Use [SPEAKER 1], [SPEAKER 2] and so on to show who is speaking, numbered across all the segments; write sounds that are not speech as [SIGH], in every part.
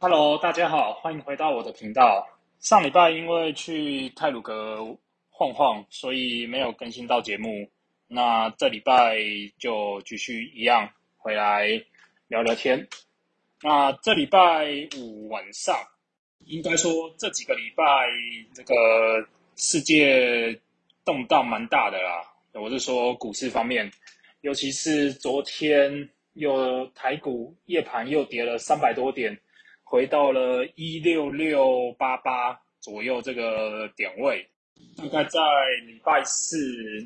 [SPEAKER 1] Hello，大家好，欢迎回到我的频道。上礼拜因为去泰鲁阁晃晃，所以没有更新到节目。那这礼拜就继续一样回来聊聊天。那这礼拜五晚上，应该说这几个礼拜这个世界动荡蛮大的啦。我是说股市方面，尤其是昨天又台股夜盘又跌了三百多点。回到了一六六八八左右这个点位，大概在礼拜四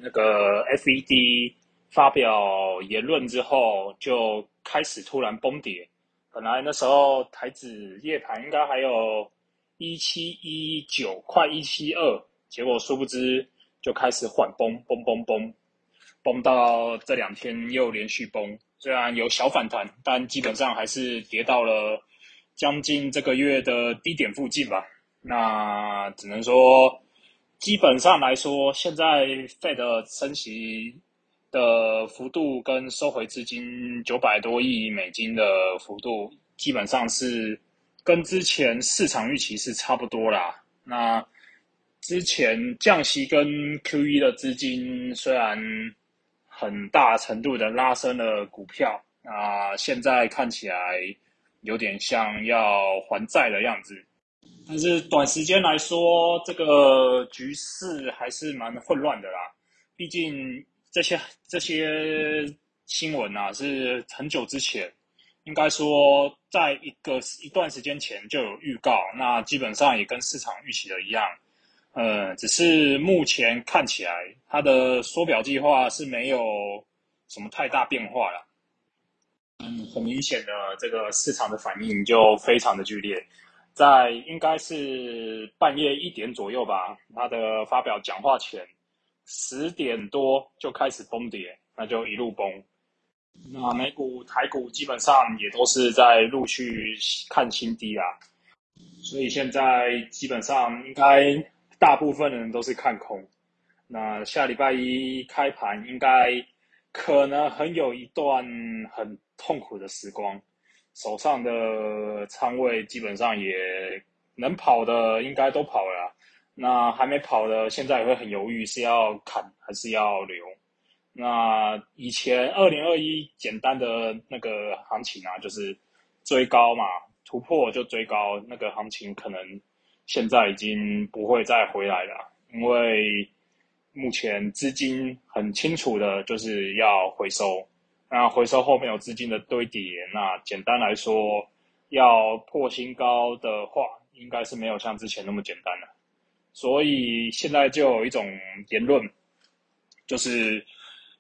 [SPEAKER 1] 那个 FED 发表言论之后，就开始突然崩跌。本来那时候台指夜盘应该还有一七一九，快一七二，结果殊不知就开始缓崩，崩崩崩，崩到这两天又连续崩。虽然有小反弹，但基本上还是跌到了。将近这个月的低点附近吧，那只能说，基本上来说，现在 Fed 升息的幅度跟收回资金九百多亿美金的幅度，基本上是跟之前市场预期是差不多啦。那之前降息跟 QE 的资金虽然很大程度的拉升了股票，那现在看起来。有点像要还债的样子，但是短时间来说，这个局势还是蛮混乱的啦。毕竟这些这些新闻啊，是很久之前，应该说在一个一段时间前就有预告，那基本上也跟市场预期的一样，呃，只是目前看起来它的缩表计划是没有什么太大变化了。嗯，很明显的，这个市场的反应就非常的剧烈，在应该是半夜一点左右吧，他的发表讲话前，十点多就开始崩跌，那就一路崩。那美股、台股基本上也都是在陆续看新低啊，所以现在基本上应该大部分人都是看空。那下礼拜一开盘应该。可能很有一段很痛苦的时光，手上的仓位基本上也能跑的应该都跑了，那还没跑的现在也会很犹豫是要砍还是要留。那以前二零二一简单的那个行情啊，就是追高嘛，突破就追高，那个行情可能现在已经不会再回来了，因为。目前资金很清楚的，就是要回收。那回收后面有资金的堆叠，那简单来说，要破新高的话，应该是没有像之前那么简单了。所以现在就有一种言论，就是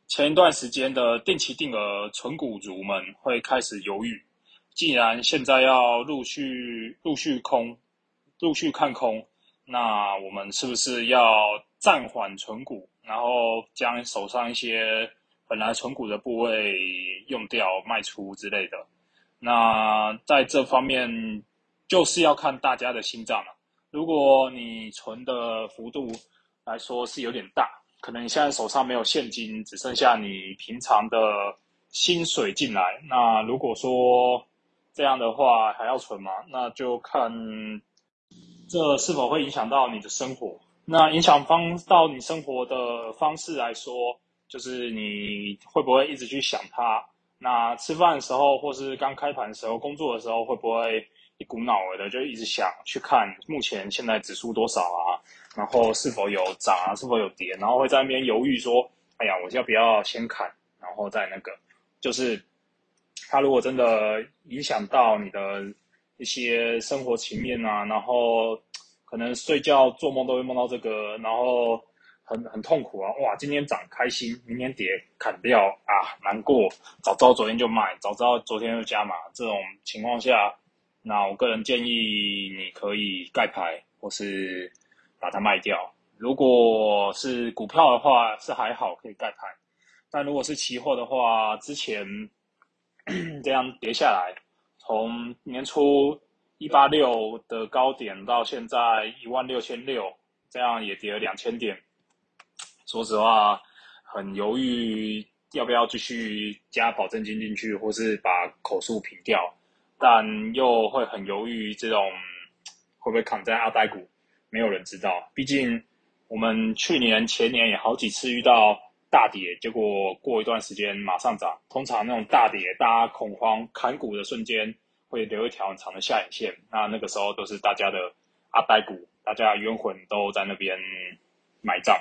[SPEAKER 1] 前一段时间的定期定额存股族们会开始犹豫，既然现在要陆续陆续空，陆续看空，那我们是不是要？暂缓存股，然后将手上一些本来存股的部位用掉、卖出之类的。那在这方面，就是要看大家的心脏了。如果你存的幅度来说是有点大，可能你现在手上没有现金，只剩下你平常的薪水进来。那如果说这样的话还要存吗？那就看这是否会影响到你的生活。那影响方到你生活的方式来说，就是你会不会一直去想它？那吃饭的时候，或是刚开盘的时候，工作的时候，会不会一股脑儿的就一直想去看目前现在指数多少啊？然后是否有涨啊？是否有跌？然后会在那边犹豫说：“哎呀，我要不要先砍？然后再那个？”就是它如果真的影响到你的一些生活情面啊，然后。可能睡觉做梦都会梦到这个，然后很很痛苦啊！哇，今天涨开心，明天跌砍掉啊，难过。早知道昨天就卖，早知道昨天就加码。这种情况下，那我个人建议你可以盖牌，或是把它卖掉。如果是股票的话，是还好可以盖牌，但如果是期货的话，之前 [COUGHS] 这样跌下来，从年初。一八六的高点到现在一万六千六，这样也跌了两千点。说实话，很犹豫要不要继续加保证金进去，或是把口数平掉。但又会很犹豫，这种会不会扛在阿呆股，没有人知道。毕竟我们去年、前年也好几次遇到大跌，结果过一段时间马上涨。通常那种大跌，大家恐慌砍股的瞬间，会留一条很长的下影线。那那个时候都是大家的阿呆股，大家冤魂都在那边买账。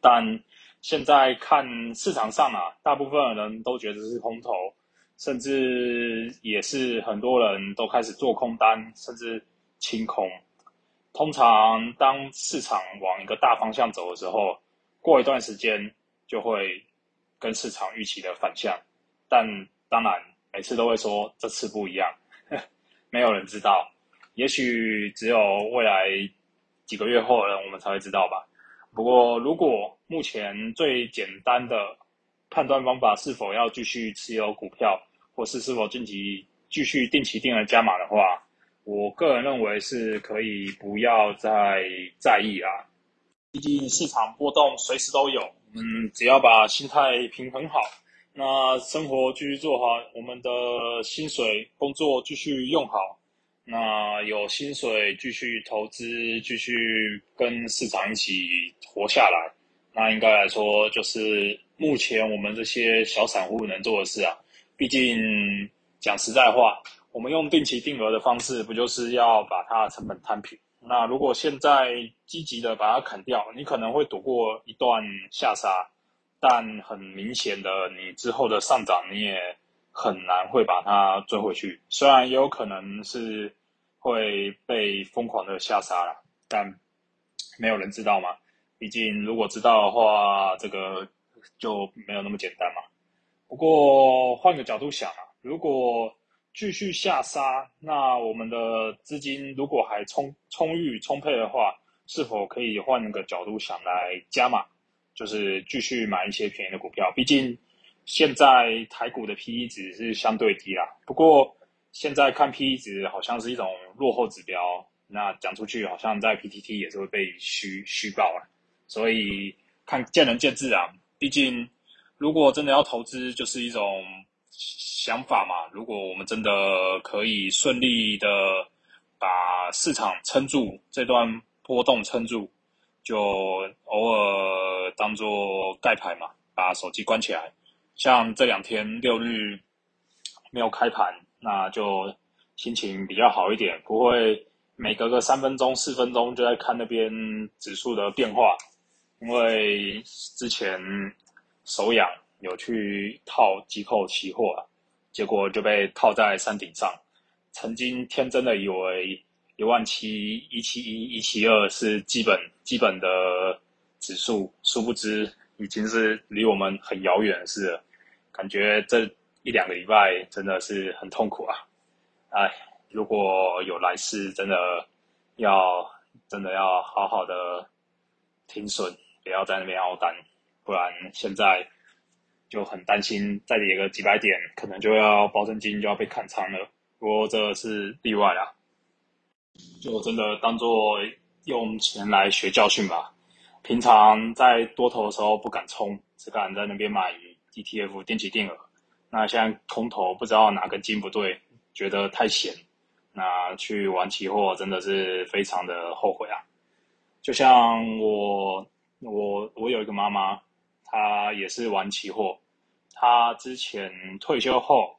[SPEAKER 1] 但现在看市场上啊，大部分人都觉得是空头，甚至也是很多人都开始做空单，甚至清空。通常当市场往一个大方向走的时候，过一段时间就会跟市场预期的反向。但当然，每次都会说这次不一样，[LAUGHS] 没有人知道。也许只有未来几个月后呢，我们才会知道吧。不过，如果目前最简单的判断方法是否要继续持有股票，或是是否近期继续定期定额加码的话，我个人认为是可以不要再在意啦。毕竟市场波动随时都有，嗯，只要把心态平衡好，那生活继续做好，我们的薪水工作继续用好。那有薪水继续投资，继续跟市场一起活下来，那应该来说就是目前我们这些小散户能做的事啊。毕竟讲实在话，我们用定期定额的方式，不就是要把它成本摊平？那如果现在积极的把它砍掉，你可能会躲过一段下杀，但很明显的，你之后的上涨你也很难会把它追回去。虽然也有可能是。会被疯狂的下杀了，但没有人知道嘛。毕竟如果知道的话，这个就没有那么简单嘛。不过换个角度想啊，如果继续下杀，那我们的资金如果还充充裕充沛的话，是否可以换个角度想来加码，就是继续买一些便宜的股票？毕竟现在台股的 PE 值是相对低啦。不过现在看 P E 值好像是一种落后指标，那讲出去好像在 P T T 也是会被虚虚报啊，所以看见仁见智啊。毕竟如果真的要投资，就是一种想法嘛。如果我们真的可以顺利的把市场撑住，这段波动撑住，就偶尔当做盖牌嘛，把手机关起来。像这两天六日没有开盘。那就心情比较好一点，不会每隔个三分钟、四分钟就在看那边指数的变化。因为之前手痒有去套机构期货，结果就被套在山顶上。曾经天真的以为一万七、一七一、一七二是基本基本的指数，殊不知已经是离我们很遥远的事了。感觉这。一两个礼拜真的是很痛苦啊！哎，如果有来世，真的要真的要好好的停损，不要在那边熬单，不然现在就很担心再跌个几百点，可能就要保证金就要被砍仓了。不过这是例外啊，就真的当做用钱来学教训吧。平常在多头的时候不敢冲，只敢在那边买 ETF 定期定额。那现在空头不知道哪根筋不对，觉得太闲，那去玩期货真的是非常的后悔啊！就像我，我，我有一个妈妈，她也是玩期货。她之前退休后，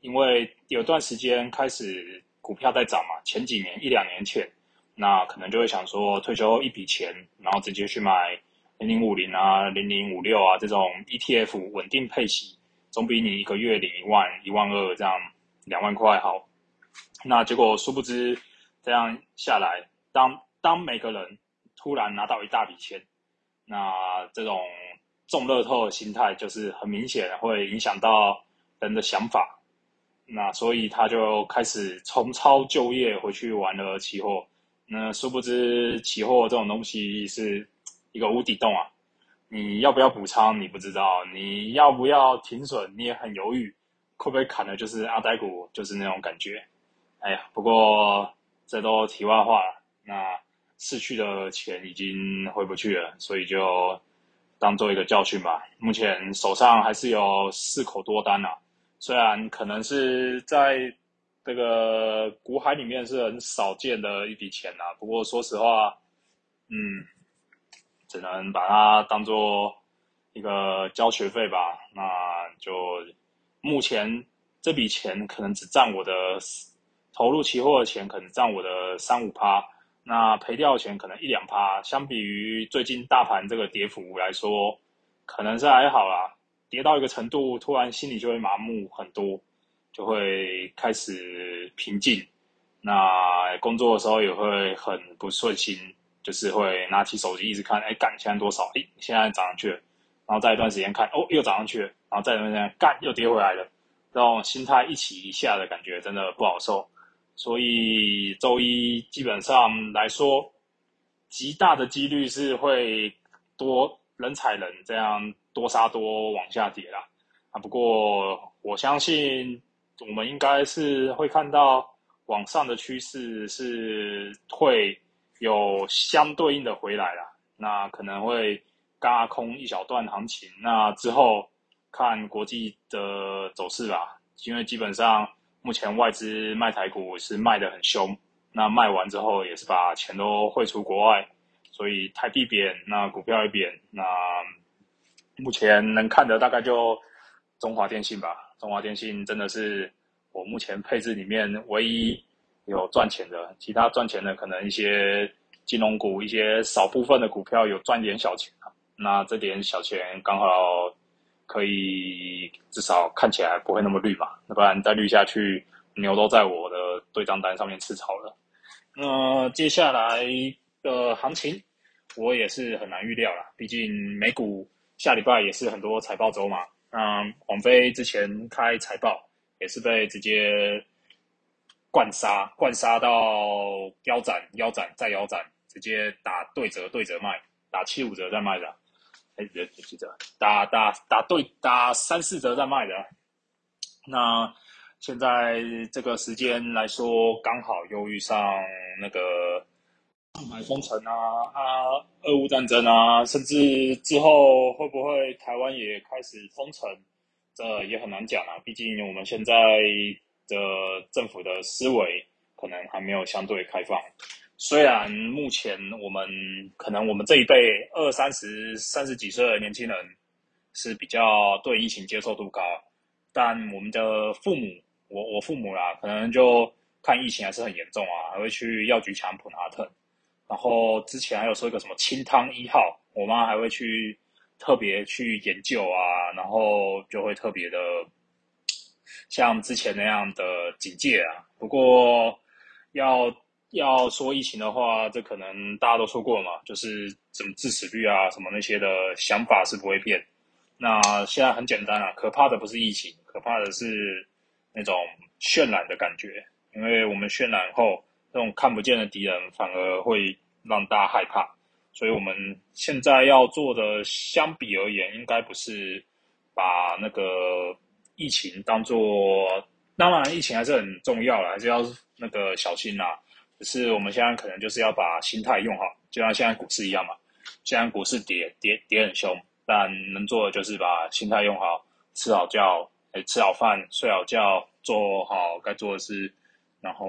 [SPEAKER 1] 因为有段时间开始股票在涨嘛，前几年一两年前，那可能就会想说，退休一笔钱，然后直接去买零零五零啊、零零五六啊这种 ETF 稳定配息。总比你一个月领一万、一万二这样两万块好。那结果殊不知，这样下来，当当每个人突然拿到一大笔钱，那这种中乐透的心态就是很明显会影响到人的想法。那所以他就开始重操旧业，回去玩了期货。那殊不知，期货这种东西是一个无底洞啊。你要不要补仓？你不知道，你要不要停损？你也很犹豫，会不会砍的？就是阿呆股，就是那种感觉。哎呀，不过这都题外话了。那失去的钱已经回不去了，所以就当做一个教训吧。目前手上还是有四口多单啊，虽然可能是在这个股海里面是很少见的一笔钱啊。不过说实话，嗯，只能把它当做一个交学费吧。那就目前这笔钱可能只占我的投入期货的钱，可能占我的三五趴。那赔掉的钱可能一两趴，相比于最近大盘这个跌幅来说，可能是还好啦。跌到一个程度，突然心里就会麻木很多，就会开始平静。那工作的时候也会很不顺心，就是会拿起手机一直看，哎，干现在多少？哎，现在涨上去了。然后再一段时间看，哦，又涨上去了。然后再一段时间干，又跌回来了。这种心态一起一下的感觉，真的不好受。所以周一基本上来说，极大的几率是会多人踩人，这样多杀多往下跌啦。啊，不过我相信我们应该是会看到往上的趋势是会有相对应的回来啦。那可能会嘎空一小段行情，那之后看国际的走势吧，因为基本上。目前外资卖台股是卖的很凶，那卖完之后也是把钱都汇出国外，所以台币贬，那股票也贬。那目前能看的大概就中华电信吧，中华电信真的是我目前配置里面唯一有赚钱的，其他赚钱的可能一些金融股，一些少部分的股票有赚点小钱啊。那这点小钱刚好。可以至少看起来不会那么绿嘛，要不然再绿下去，牛都在我的对账单上面吃草了。那接下来的行情，我也是很难预料了，毕竟美股下礼拜也是很多财报周嘛。那王菲之前开财报也是被直接灌杀，灌杀到腰斩、腰斩再腰斩，直接打对折、对折卖，打七五折再卖的。哎，别记者打打打对打三四折在卖的，那现在这个时间来说，刚好又遇上那个上海封城啊啊，俄乌战争啊，甚至之后会不会台湾也开始封城，这也很难讲啊。毕竟我们现在的政府的思维可能还没有相对开放。虽然目前我们可能我们这一辈二三十、三十几岁的年轻人是比较对疫情接受度高，但我们的父母，我我父母啦，可能就看疫情还是很严重啊，还会去药局抢普拿特。然后之前还有说一个什么清汤一号，我妈还会去特别去研究啊，然后就会特别的像之前那样的警戒啊。不过要。要说疫情的话，这可能大家都说过嘛，就是什么致死率啊，什么那些的想法是不会变。那现在很简单啊，可怕的不是疫情，可怕的是那种渲染的感觉，因为我们渲染后，那种看不见的敌人反而会让大家害怕。所以我们现在要做的，相比而言，应该不是把那个疫情当做，当然疫情还是很重要了，还是要那个小心呐。是我们现在可能就是要把心态用好，就像现在股市一样嘛。现在股市跌跌跌很凶，但能做的就是把心态用好，吃好觉，哎，吃好饭，睡好觉，做好该做的事，然后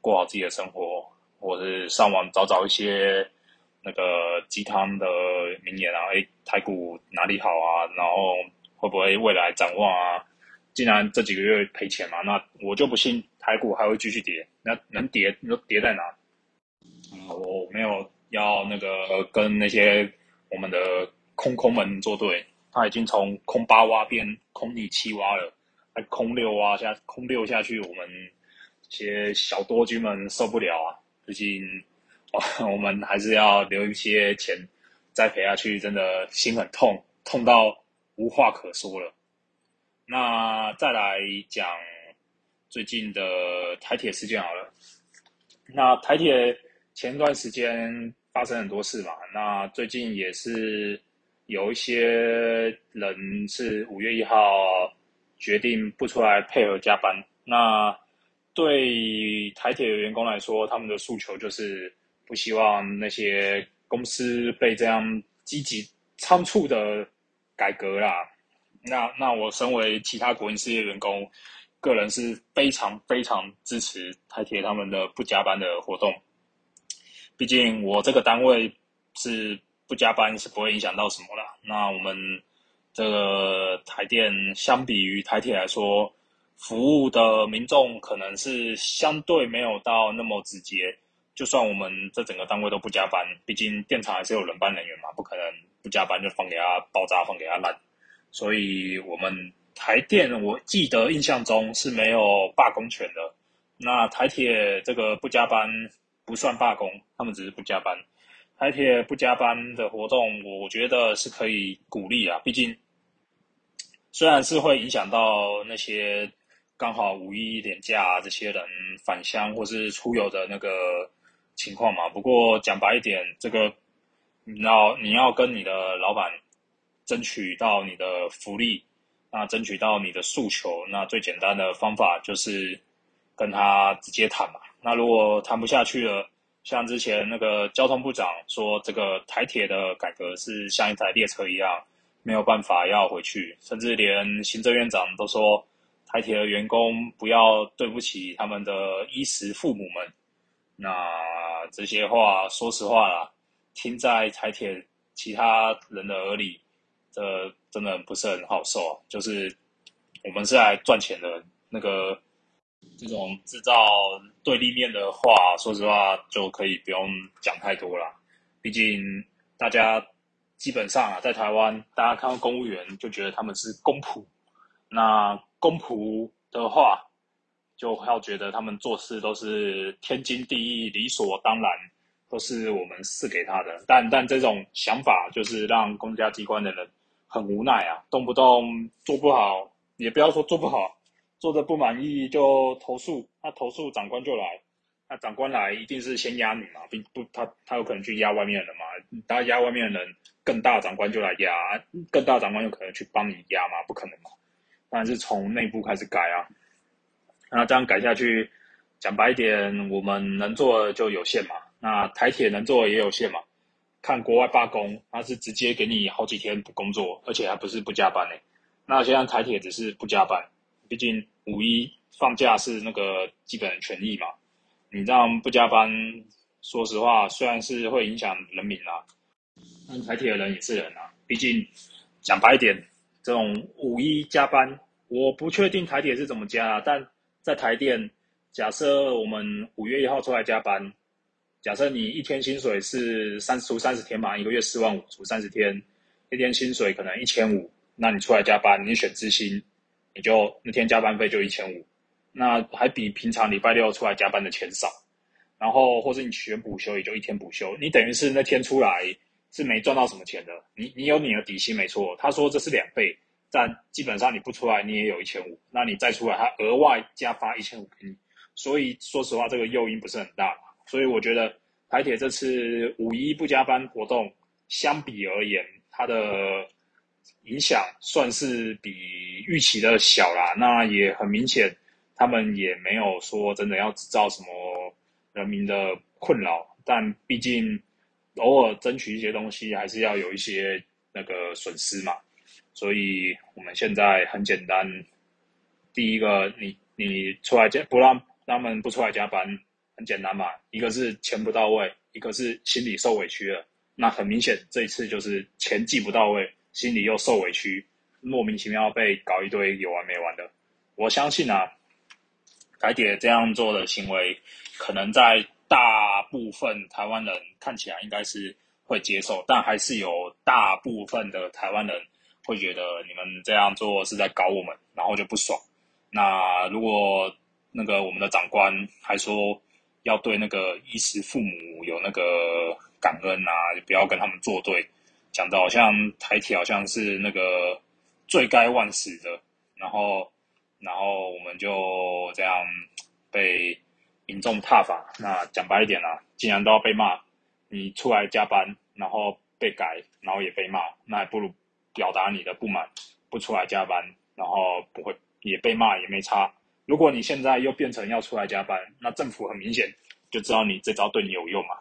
[SPEAKER 1] 过好自己的生活，或者是上网找找一些那个鸡汤的名言啊，哎，台股哪里好啊？然后会不会未来展望啊？既然这几个月赔钱嘛，那我就不信。台股还会继续跌，那能跌？你说跌在哪？啊，我没有要那个跟那些我们的空空们作对，他已经从空八挖变空你七挖了，还空六挖下，空六下去，我们这些小多军们受不了啊！最近，[LAUGHS] 我们还是要留一些钱再赔下去，真的心很痛，痛到无话可说了。那再来讲。最近的台铁事件好了，那台铁前段时间发生很多事嘛，那最近也是有一些人是五月一号决定不出来配合加班。那对台铁的员工来说，他们的诉求就是不希望那些公司被这样积极仓促的改革啦。那那我身为其他国营事业员工。个人是非常非常支持台铁他们的不加班的活动。毕竟我这个单位是不加班是不会影响到什么啦。那我们这个台电相比于台铁来说，服务的民众可能是相对没有到那么直接。就算我们这整个单位都不加班，毕竟电厂还是有轮班人员嘛，不可能不加班就放给他爆炸，放给他烂。所以，我们台电我记得印象中是没有罢工权的。那台铁这个不加班不算罢工，他们只是不加班。台铁不加班的活动，我觉得是可以鼓励啊。毕竟，虽然是会影响到那些刚好五一连假这些人返乡或是出游的那个。情况嘛，不过讲白一点，这个你要你要跟你的老板争取到你的福利，那争取到你的诉求，那最简单的方法就是跟他直接谈嘛。那如果谈不下去了，像之前那个交通部长说，这个台铁的改革是像一台列车一样，没有办法要回去，甚至连行政院长都说，台铁的员工不要对不起他们的衣食父母们。那这些话，说实话啦，听在台铁其他人的耳里，这真的不是很好受啊。就是我们是来赚钱的，那个这种制造对立面的话，说实话就可以不用讲太多了。毕竟大家基本上啊，在台湾，大家看到公务员就觉得他们是公仆。那公仆的话。就要觉得他们做事都是天经地义、理所当然，都是我们赐给他的。但但这种想法就是让公家机关的人很无奈啊，动不动做不好，也不要说做不好，[LAUGHS] 做的不满意就投诉，那投诉长官就来，那长官来一定是先压你嘛，并不他他有可能去压外面的人嘛，他压外面的人，更大长官就来压，更大长官有可能去帮你压嘛，不可能嘛，当然是从内部开始改啊。那这样改下去，讲白一点，我们能做的就有限嘛。那台铁能做的也有限嘛。看国外罢工，他是直接给你好几天不工作，而且还不是不加班呢。那现在台铁只是不加班，毕竟五一放假是那个基本权益嘛。你这样不加班，说实话，虽然是会影响人民啊，但台铁的人也是人啊。毕竟讲白一点，这种五一加班，我不确定台铁是怎么加，但。在台电，假设我们五月一号出来加班，假设你一天薪水是三除三十天嘛，一个月四万五除三十天，一天薪水可能一千五，那你出来加班，你选资薪，你就那天加班费就一千五，那还比平常礼拜六出来加班的钱少，然后或者你选补休也就一天补休，你等于是那天出来是没赚到什么钱的，你你有你的底薪没错，他说这是两倍。但基本上你不出来，你也有一千五，那你再出来，他额外加发一千五给你。所以说实话，这个诱因不是很大。所以我觉得台铁这次五一不加班活动，相比而言，它的影响算是比预期的小啦。那也很明显，他们也没有说真的要制造什么人民的困扰。但毕竟偶尔争取一些东西，还是要有一些那个损失嘛。所以我们现在很简单，第一个，你你出来加不让他们不出来加班，很简单嘛。一个是钱不到位，一个是心里受委屈了。那很明显，这一次就是钱寄不到位，心里又受委屈，莫名其妙被搞一堆有完没完的。我相信啊，凯姐这样做的行为，可能在大部分台湾人看起来应该是会接受，但还是有大部分的台湾人。会觉得你们这样做是在搞我们，然后就不爽。那如果那个我们的长官还说要对那个衣食父母有那个感恩啊，不要跟他们作对，讲的好像台铁好像是那个罪该万死的，然后然后我们就这样被民众踏伐。那讲白一点啊，既然都要被骂，你出来加班，然后被改，然后也被骂，那还不如。表达你的不满，不出来加班，然后不会也被骂也没差。如果你现在又变成要出来加班，那政府很明显就知道你这招对你有用嘛。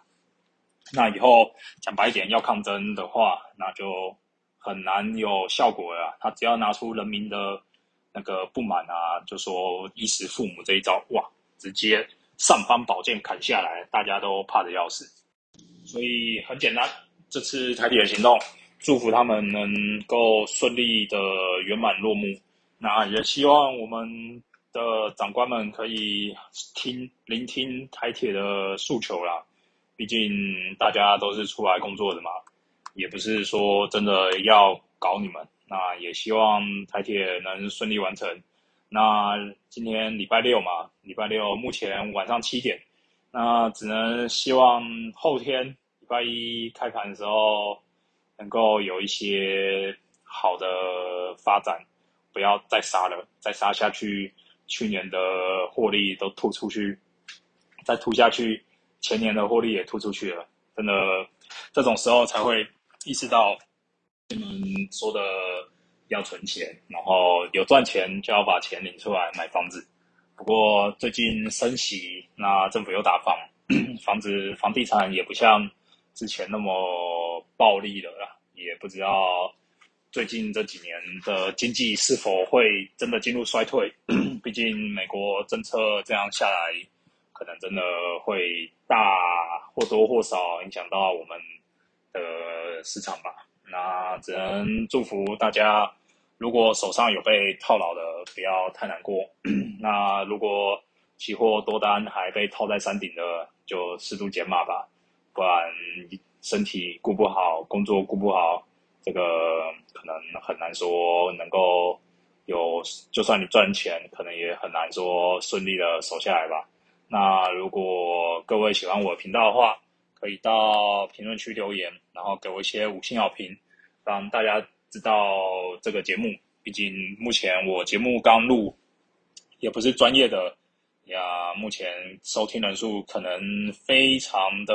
[SPEAKER 1] 那以后讲白一点，要抗争的话，那就很难有效果了。他只要拿出人民的那个不满啊，就说衣食父母这一招，哇，直接上方宝剑砍下来，大家都怕的要死。所以很简单，这次台铁的行动，祝福他们能够顺利的圆满落幕。那也希望我们的长官们可以听聆听台铁的诉求啦。毕竟大家都是出来工作的嘛，也不是说真的要搞你们。那也希望台铁能顺利完成。那今天礼拜六嘛，礼拜六目前晚上七点。那只能希望后天礼拜一开盘的时候，能够有一些好的发展，不要再杀了，再杀下去，去年的获利都吐出去，再吐下去，前年的获利也吐出去了，真的，这种时候才会意识到你们说的要存钱，然后有赚钱就要把钱领出来买房子。不过最近升息，那政府又打房，[CLEARS THROAT] 房子房地产也不像之前那么暴利了啦。也不知道最近这几年的经济是否会真的进入衰退。[CLEARS THROAT] 毕竟美国政策这样下来，可能真的会大或多或少影响到我们的市场吧。那只能祝福大家。如果手上有被套牢的，不要太难过。[CLEARS THROAT] 那如果期货多单还被套在山顶的，就适度减码吧。不然身体顾不好，工作顾不好，这个能很难说能够有。就算你赚钱，可能也很难说顺利的守下来吧。那如果各位喜欢我频道的话，可以到评论区留言，然后给我一些五星好评，让大家。知道这个节目，毕竟目前我节目刚录，也不是专业的呀。目前收听人数可能非常的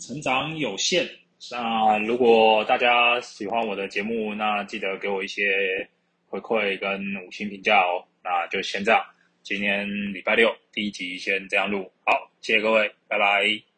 [SPEAKER 1] 成长有限。那如果大家喜欢我的节目，那记得给我一些回馈跟五星评价哦。那就先这样，今天礼拜六第一集先这样录，好，谢谢各位，拜拜。